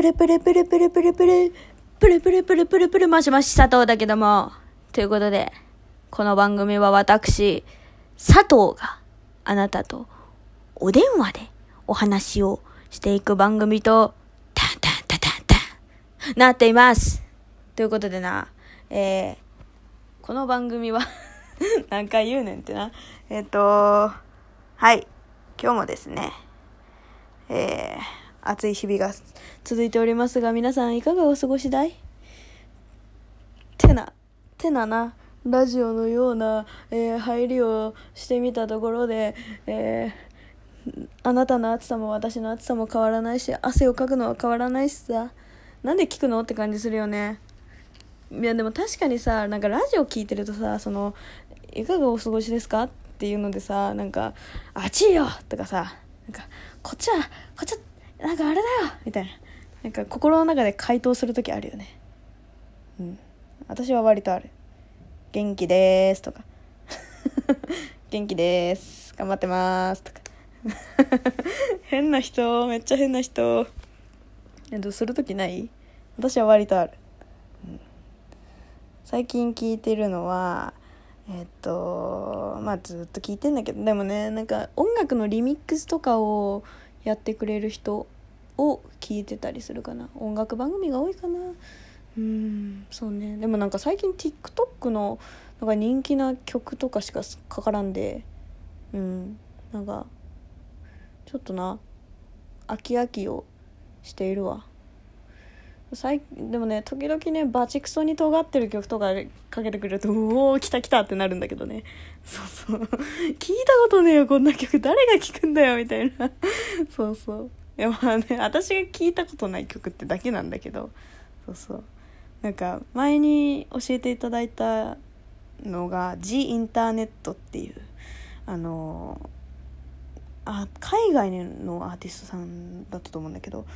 プレプレプレプレプレプレ、プレプレプレプレプレもしもし佐藤だけども、ということで、この番組は私、佐藤があなたとお電話でお話をしていく番組と、タンタンタタンタン、なっています。ということでな、えー、この番組は 何回言うねんってな。えっ、と、はい。今日もですね、えー、暑い日々が続いておりますが、皆さんいかがお過ごしだい？てな、てなな、ラジオのような、えー入りをしてみたところで、えーあなたの暑さも私の暑さも変わらないし、汗をかくのは変わらないしさ、なんで聞くの？って感じするよね。いやでも確かにさなんかラジオ聞いてるとさその「いかがお過ごしですか?」っていうのでさなんか「暑いよ!」とかさなんか「こっちはこっちはなんかあれだよ!」みたいな。なんか心の中で回答する時あるよね。うん。私は割とある「元気です」とか「元気です。頑張ってます」とか。変な人めっちゃ変な人えっとする時ない？私は割とある。最近聞いてるのはえっとまあずっと聞いてんだけどでもねなんか音楽のリミックスとかをやってくれる人を聞いてたりするかな。音楽番組が多いかな。うんそうね。でもなんか最近 TikTok のなんか人気な曲とかしかかからんで。うんなんかちょっとな飽き飽きをしているわ。最でもね時々ねバチクソに尖ってる曲とかかけてくれるとうおー来た来たってなるんだけどね。そうそう。聞いたことねえよこんな曲。誰が聴くんだよみたいな。そうそう。いやまあね私が聞いたことない曲ってだけなんだけど。そうそう。なんか前に教えていただいたのが G インターネットっていうあのあ海外のアーティストさんだったと思うんだけど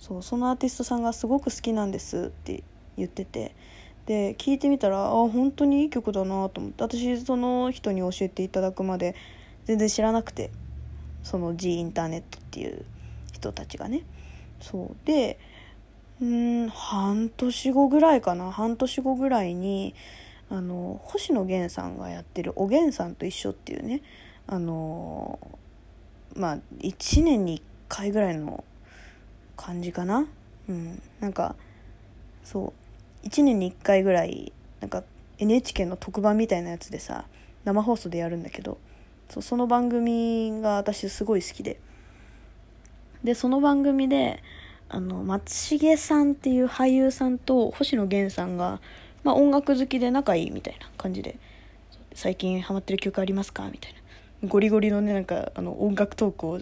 そうそのアーティストさんがすごく好きなんですって言っててで聞いてみたらあ本当にいい曲だなと思って私その人に教えていただくまで全然知らなくてその G インターネットっていう人たちがね。そうでうん半年後ぐらいかな半年後ぐらいにあの星野源さんがやってる「おげんさんと一緒」っていうねあのまあ1年に1回ぐらいの感じかな？うん。なんかそう。1年に1回ぐらいなんか NHK の特番みたいなやつでさ生放送でやるんだけどそその番組が私すごい好きで。でその番組であの松重さんっていう俳優さんと星野源さんが、まあ、音楽好きで仲いいみたいな感じで最近ハマってる曲ありますか？みたいな。ゴリゴリのねなんかあの音楽トークを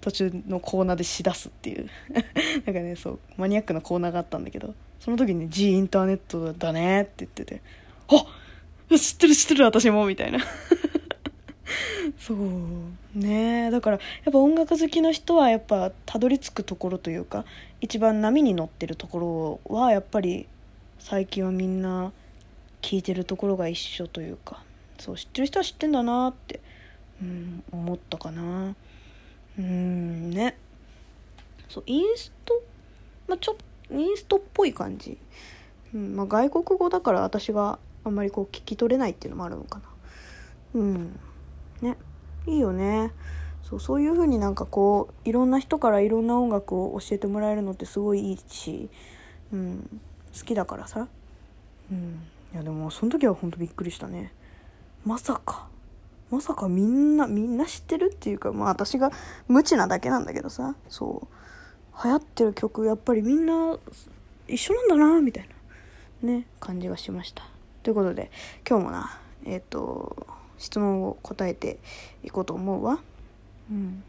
途中のコーナーでしだすっていう。なんかねそうマニアックなコーナーがあったんだけどその時に、ね「G インターネットだね」って言ってて「あ知ってる知ってる私も」みたいな。そうね。だからやっぱ音楽好きの人はやっぱたどり着くところというか一番波に乗ってるところはやっぱり最近はみんな聞いてるところが一緒というかそう知ってる人は知ってんだなって、うん、思ったかな。うんね。そうインスト？まあちょインストっぽい感じ、うんまあ、外国語だから私があんまりこう聞き取れないっていうのもあるのかな。うんね。いいよね。そうそういう風になんかこういろんな人からいろんな音楽を教えてもらえるのってすごいいいし、うん、好きだからさ、うん、いやでもその時は本当びっくりしたね。まさか。まさかみんなみんな知ってるっていうかまあ私が無知なだけなんだけどさそう。流行ってる曲やっぱりみんな一緒なんだなみたいなね感じがしました。ということで今日もなえっ、と質問を答えていこうと思うわ。うん。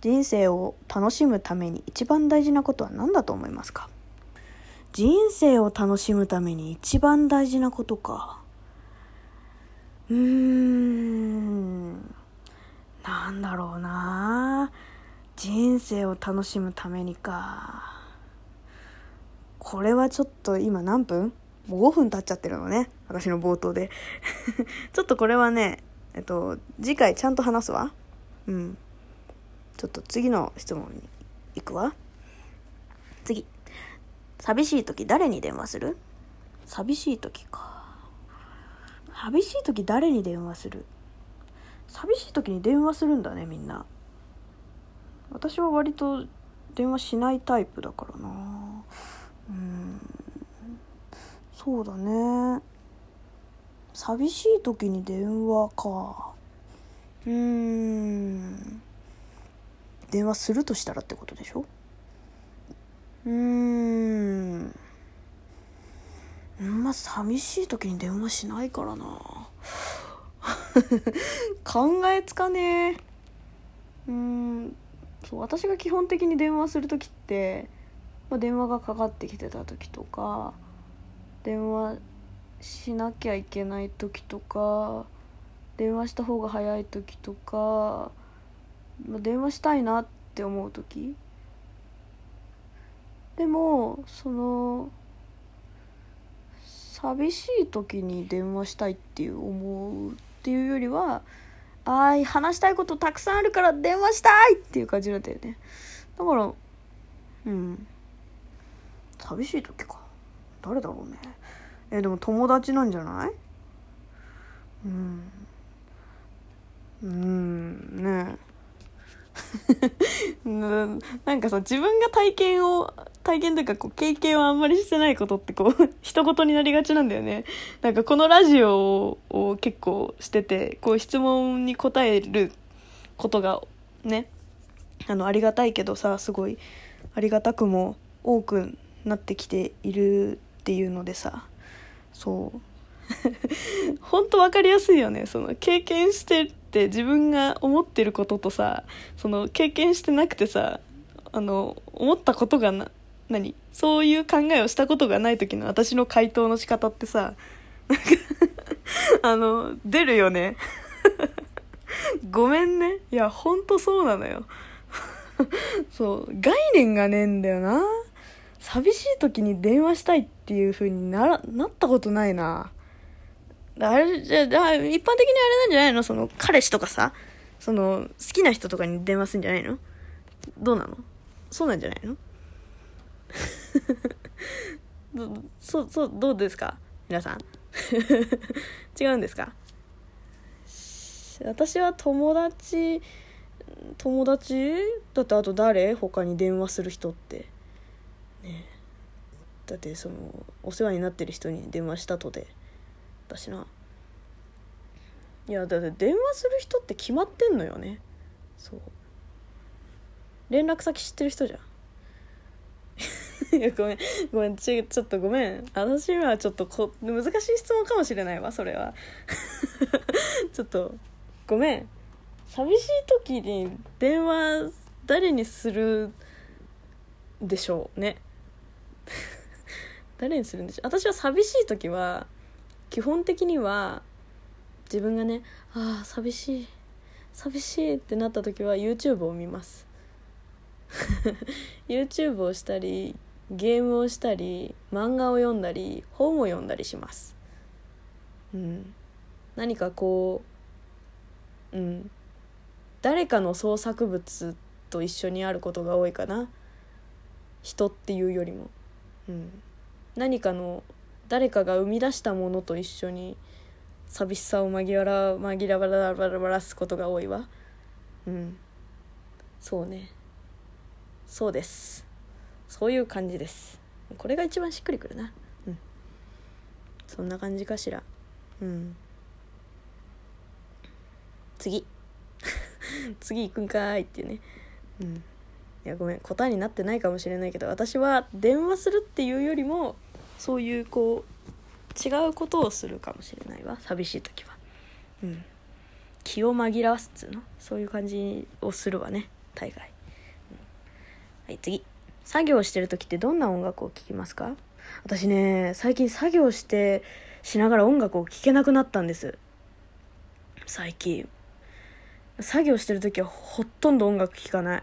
人生を楽しむために一番大事なことは何だと思いますか？人生を楽しむために一番大事なことか。うん。なんだろうな。人生を楽しむためにか。これはちょっと今何分？もう5分経っちゃってるのね。私の冒頭で。ちょっとこれはねえっと次回ちゃんと話すわ。うん。ちょっと次の質問に行くわ。次。寂しい時誰に電話する？寂しい時か。寂しい時誰に電話する？寂しい時に電話するんだねみんな。私は割と電話しないタイプだからな。うん。そうだね。寂しい時に電話か。うん。電話するとしたらってことでしょ？うん。まあ寂しい時に電話しないからな。考えつかねえ。うんそう私が基本的に電話する時って、まあ、電話がかかってきてた時とか電話しなきゃいけない時とか電話した方が早い時とか、まあ、電話したいなって思う時。でもその寂しい時に電話したいっていう思うっていうよりはあい話したいことたくさんあるから電話したいっていう感じなんだよね。だからうん。寂しい時か。誰だろうね。えでも友達なんじゃない？うん。うんねえ。なんかさ自分が体験を体験というかこう経験をあんまりしてないことってこう 一言になりがちなんだよね。なんかこのラジオを結構しててこう質問に答えることがねあのありがたいけどさすごいありがたくも多くなってきているっていうのでさそう。本当分かりやすいよね。その経験してって自分が思ってることとさその経験してなくてさあの思ったことがな何そういう考えをしたことがない時の私の回答の仕方ってさなんかあの出るよね。ごめんね。いやほんとそうなのよ。そう概念がねえんだよな。寂しい時に電話したいっていう風にならなったことないな。あれじゃあ一般的にあれなんじゃないの？その彼氏とかさその好きな人とかに電話すんじゃないの？どうなの？そうなんじゃないの？そうそうどうですか？皆さん。違うんですか？私は友達友達？だってあと誰？他に電話する人って。ね。だってそのお世話になってる人に電話したとで。だしないやだって電話する人って決まってんのよね。そう。連絡先知ってる人じゃん。い やごめんごめんちちょっとごめん。私はちょっとこ難しい質問かもしれないわそれは。ちょっとごめん。寂しい時に電話誰にするでしょうね。誰にするんでしょう。私は寂しい時は基本的には自分がねああ寂しい寂しいってなった時は YouTube を見ます。YouTube をしたりゲームをしたり漫画を読んだり本を読んだりします。うん。何かこううん。誰かの創作物と一緒にあることが多いかな。人っていうよりも、うん、何かの誰かが生み出したものと一緒に寂しさを紛ら紛らわらばらばらすことが多いわ。うん。そうね。そうです。そういう感じです。これが一番しっくりくるな。うん。そんな感じかしら。うん。次。次行くんかいっていうね。うん。いやごめん。答えになってないかもしれないけど私は電話するっていうよりもそういうこう違うことをするかもしれないわ寂しい時は。うん。気を紛らわすっつうの？そういう感じをするわね大概、うん、はい次。作業してる時ってどんな音楽を聴きますか？私ね最近作業してしながら音楽を聴けなくなったんです。最近。作業してる時はほとんど音楽聴かない。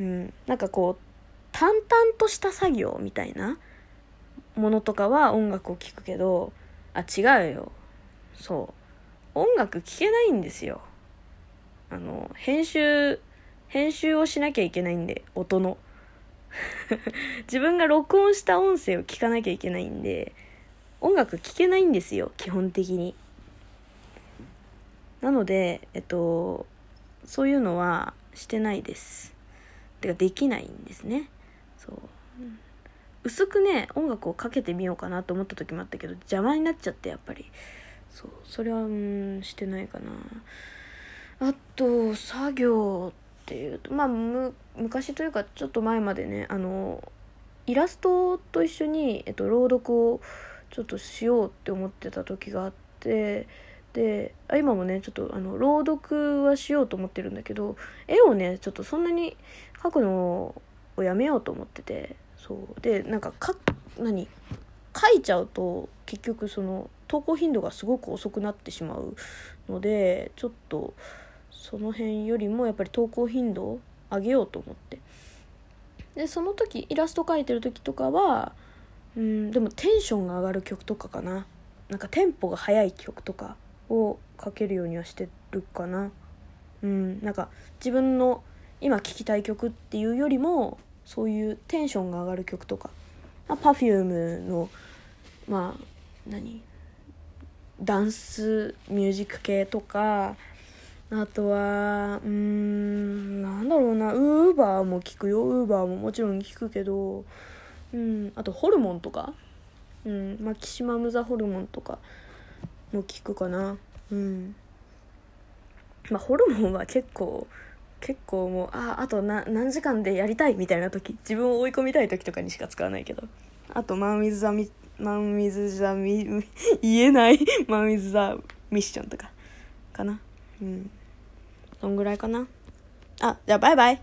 うん。なんかこう淡々とした作業みたいなものとかは音楽を聴くけどあ違うよ。そう。音楽聴けないんですよ。あの編集編集をしなきゃいけないんで音の。自分が録音した音声を聞かなきゃいけないんで音楽聴けないんですよ基本的に。なのでえっとそういうのはしてないです。てかできないんですね。そう。薄くね音楽をかけてみようかなと思った時もあったけど邪魔になっちゃってやっぱり。そうそれはうんしてないかな。あと作業っていうとまあむ昔というかちょっと前までねあのイラストと一緒に、えっと、朗読をちょっとしようって思ってた時があってであ今もねちょっとあの朗読はしようと思ってるんだけど絵をねちょっとそんなに描くのをやめようと思ってて。そう。でなんかか何？書いちゃうと結局その投稿頻度がすごく遅くなってしまうのでちょっとその辺よりもやっぱり投稿頻度を上げようと思って。でその時イラスト描いてる時とかはうんでもテンションが上がる曲とかかな。なんかテンポが速い曲とかをかけるようにはしてるかな。うんなんか自分の今聴きたい曲っていうよりもそういうテンションが上がる曲とか、Perfume のまあ何？ダンスミュージック系とか。あとはうんなんだろうな。ウーバーも聞くよ。ウーバーももちろん聞くけど。うんあとホルモンとか。うんマキシマム・ザ・ホルモンとかも聞くかな。うん。まあホルモンは結構結構もうああとな何時間でやりたいみたいな時自分を追い込みたい時とかにしか使わないけど。あとマン・ウィズ・ザ・ミマン・ウィズ・ザ・ミ言えないマン・ウィズ・ザ・ミッションとかかな。うん。どんぐらいかな。あじゃあバイバイ。